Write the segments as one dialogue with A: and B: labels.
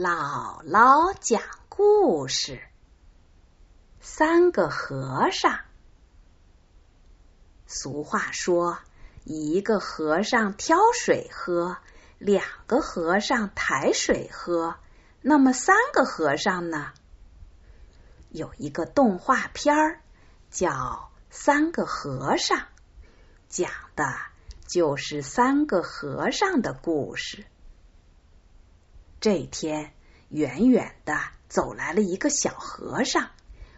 A: 姥姥讲故事：三个和尚。俗话说，一个和尚挑水喝，两个和尚抬水喝，那么三个和尚呢？有一个动画片儿叫《三个和尚》，讲的就是三个和尚的故事。这天，远远的走来了一个小和尚，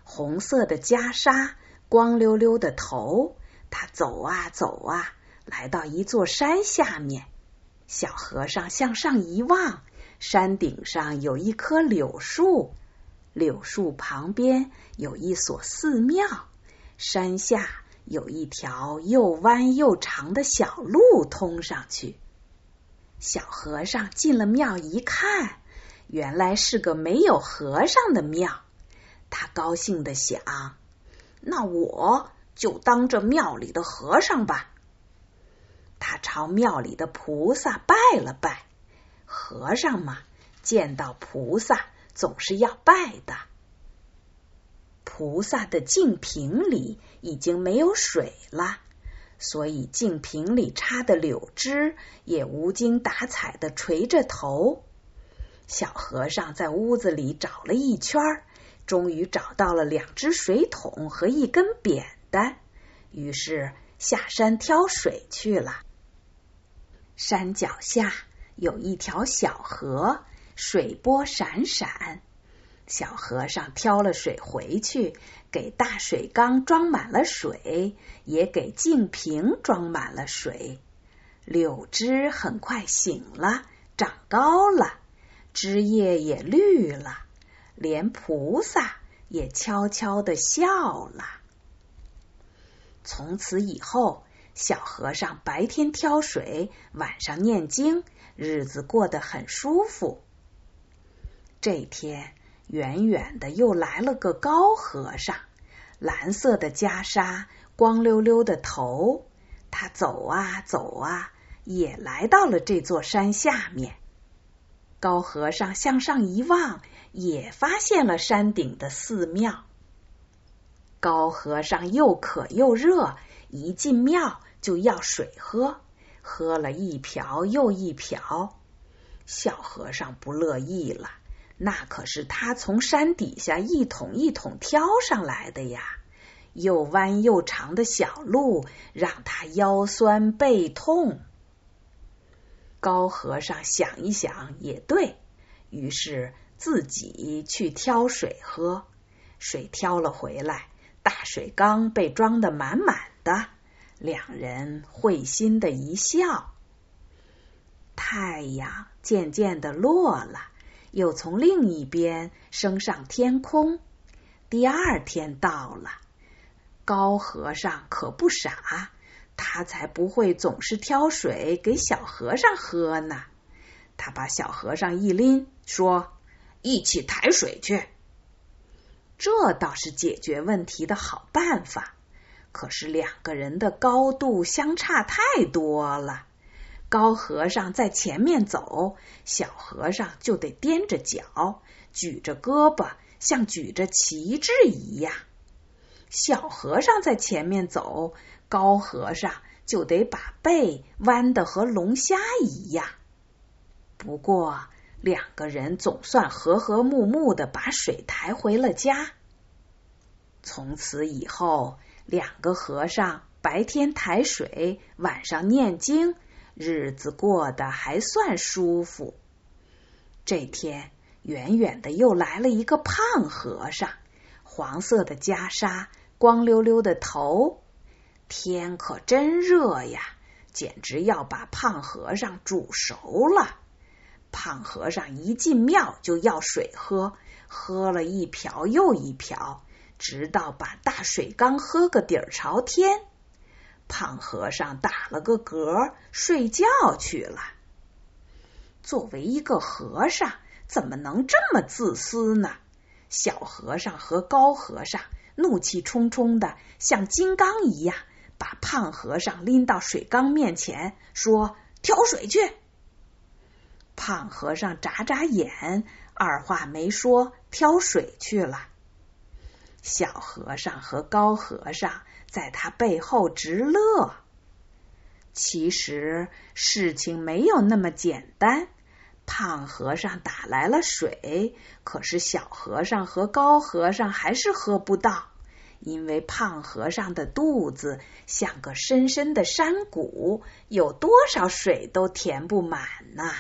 A: 红色的袈裟，光溜溜的头。他走啊走啊，来到一座山下面。小和尚向上一望，山顶上有一棵柳树，柳树旁边有一所寺庙，山下有一条又弯又长的小路通上去。小和尚进了庙一看，原来是个没有和尚的庙。他高兴的想：“那我就当这庙里的和尚吧。”他朝庙里的菩萨拜了拜。和尚嘛，见到菩萨总是要拜的。菩萨的净瓶里已经没有水了。所以净瓶里插的柳枝也无精打采的垂着头。小和尚在屋子里找了一圈，终于找到了两只水桶和一根扁担，于是下山挑水去了。山脚下有一条小河，水波闪闪。小和尚挑了水回去，给大水缸装满了水，也给净瓶装满了水。柳枝很快醒了，长高了，枝叶也绿了，连菩萨也悄悄的笑了。从此以后，小和尚白天挑水，晚上念经，日子过得很舒服。这天。远远的又来了个高和尚，蓝色的袈裟，光溜溜的头。他走啊走啊，也来到了这座山下面。高和尚向上一望，也发现了山顶的寺庙。高和尚又渴又热，一进庙就要水喝，喝了一瓢又一瓢。小和尚不乐意了。那可是他从山底下一桶一桶挑上来的呀，又弯又长的小路让他腰酸背痛。高和尚想一想，也对于是自己去挑水喝。水挑了回来，大水缸被装得满满的。两人会心的一笑。太阳渐渐的落了。又从另一边升上天空。第二天到了，高和尚可不傻，他才不会总是挑水给小和尚喝呢。他把小和尚一拎，说：“一起抬水去。”这倒是解决问题的好办法。可是两个人的高度相差太多了。高和尚在前面走，小和尚就得踮着脚，举着胳膊，像举着旗帜一样。小和尚在前面走，高和尚就得把背弯的和龙虾一样。不过，两个人总算和和睦睦的把水抬回了家。从此以后，两个和尚白天抬水，晚上念经。日子过得还算舒服。这天，远远的又来了一个胖和尚，黄色的袈裟，光溜溜的头。天可真热呀，简直要把胖和尚煮熟了。胖和尚一进庙就要水喝，喝了一瓢又一瓢，直到把大水缸喝个底儿朝天。胖和尚打了个嗝，睡觉去了。作为一个和尚，怎么能这么自私呢？小和尚和高和尚怒气冲冲的，像金刚一样，把胖和尚拎到水缸面前，说：“挑水去。”胖和尚眨眨眼，二话没说挑水去了。小和尚和高和尚在他背后直乐。其实事情没有那么简单。胖和尚打来了水，可是小和尚和高和尚还是喝不到，因为胖和尚的肚子像个深深的山谷，有多少水都填不满呐。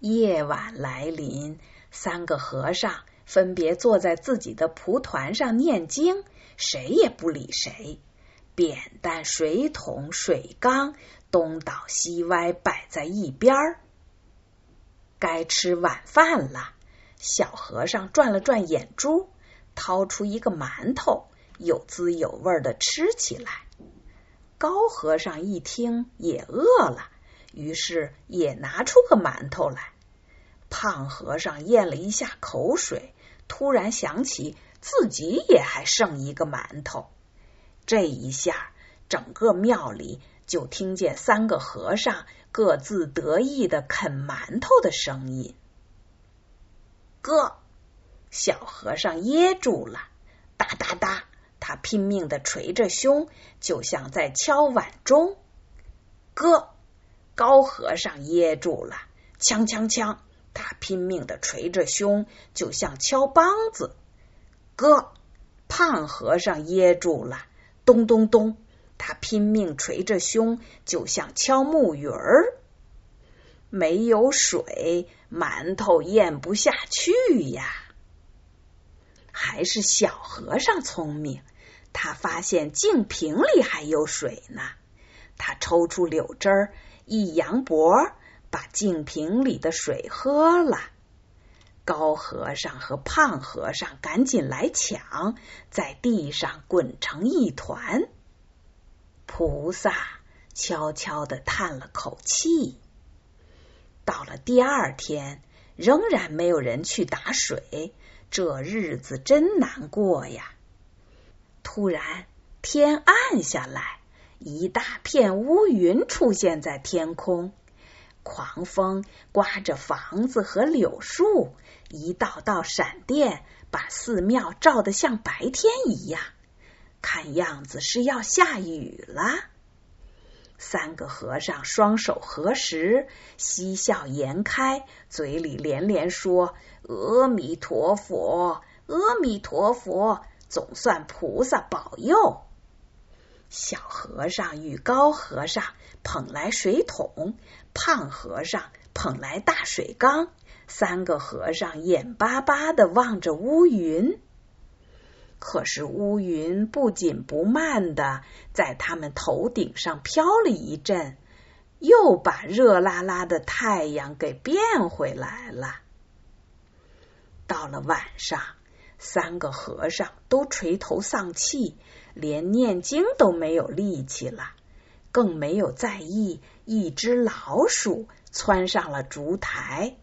A: 夜晚来临，三个和尚分别坐在自己的蒲团上念经，谁也不理谁。扁担、水桶、水缸东倒西歪摆在一边儿。该吃晚饭了。小和尚转了转眼珠，掏出一个馒头，有滋有味的吃起来。高和尚一听也饿了，于是也拿出个馒头来。胖和尚咽了一下口水，突然想起自己也还剩一个馒头。这一下，整个庙里就听见三个和尚。各自得意的啃馒头的声音。哥，小和尚噎住了，哒哒哒，他拼命的捶着胸，就像在敲碗钟。哥，高和尚噎住了，锵锵锵，他拼命的捶着胸，就像敲梆子。哥，胖和尚噎住了，咚咚咚。他拼命捶着胸，就像敲木鱼儿。没有水，馒头咽不下去呀。还是小和尚聪明，他发现净瓶里还有水呢。他抽出柳枝儿，一扬脖，把净瓶里的水喝了。高和尚和胖和尚赶紧来抢，在地上滚成一团。菩萨悄悄的叹了口气。到了第二天，仍然没有人去打水，这日子真难过呀。突然，天暗下来，一大片乌云出现在天空，狂风刮着房子和柳树，一道道闪电把寺庙照得像白天一样。看样子是要下雨了。三个和尚双手合十，嬉笑颜开，嘴里连连说：“阿弥陀佛，阿弥陀佛，总算菩萨保佑。”小和尚与高和尚捧来水桶，胖和尚捧来大水缸，三个和尚眼巴巴的望着乌云。可是乌云不紧不慢的在他们头顶上飘了一阵，又把热辣辣的太阳给变回来了。到了晚上，三个和尚都垂头丧气，连念经都没有力气了，更没有在意一只老鼠窜上了烛台，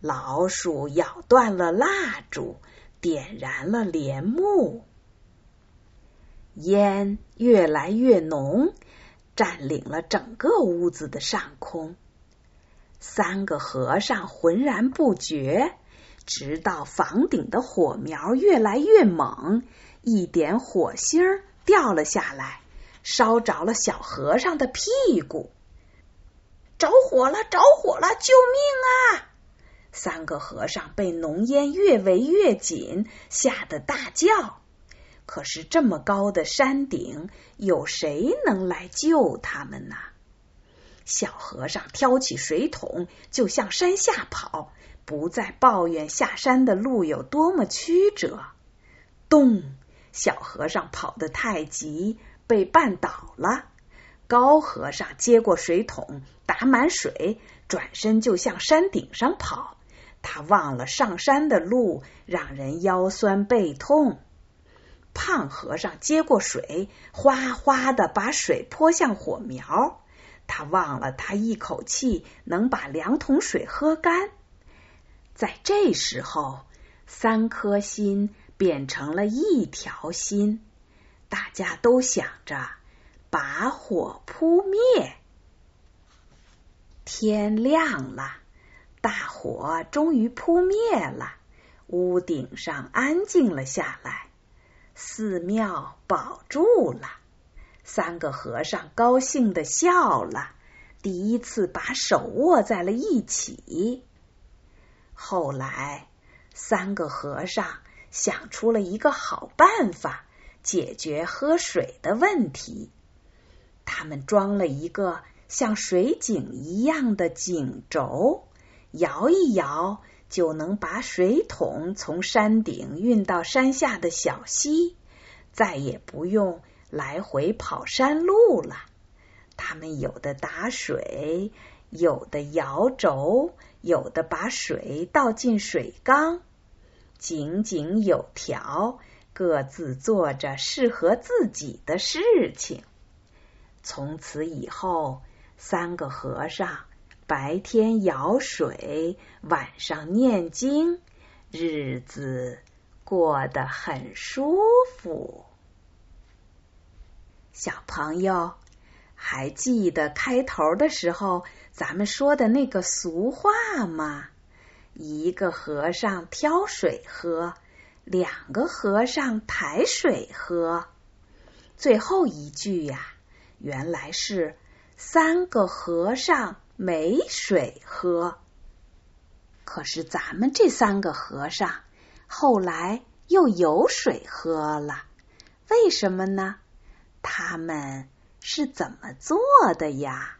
A: 老鼠咬断了蜡烛。点燃了帘幕，烟越来越浓，占领了整个屋子的上空。三个和尚浑然不觉，直到房顶的火苗越来越猛，一点火星掉了下来，烧着了小和尚的屁股。着火了！着火了！救命啊！三个和尚被浓烟越围越紧，吓得大叫。可是这么高的山顶，有谁能来救他们呢？小和尚挑起水桶就向山下跑，不再抱怨下山的路有多么曲折。咚！小和尚跑得太急，被绊倒了。高和尚接过水桶，打满水，转身就向山顶上跑。他忘了上山的路，让人腰酸背痛。胖和尚接过水，哗哗的把水泼向火苗。他忘了他一口气能把两桶水喝干。在这时候，三颗心变成了一条心，大家都想着把火扑灭。天亮了。大火终于扑灭了，屋顶上安静了下来，寺庙保住了。三个和尚高兴的笑了，第一次把手握在了一起。后来，三个和尚想出了一个好办法，解决喝水的问题。他们装了一个像水井一样的井轴。摇一摇，就能把水桶从山顶运到山下的小溪，再也不用来回跑山路了。他们有的打水，有的摇轴，有的把水倒进水缸，井井有条，各自做着适合自己的事情。从此以后，三个和尚。白天舀水，晚上念经，日子过得很舒服。小朋友，还记得开头的时候咱们说的那个俗话吗？一个和尚挑水喝，两个和尚抬水喝。最后一句呀，原来是三个和尚。没水喝，可是咱们这三个和尚后来又有水喝了，为什么呢？他们是怎么做的呀？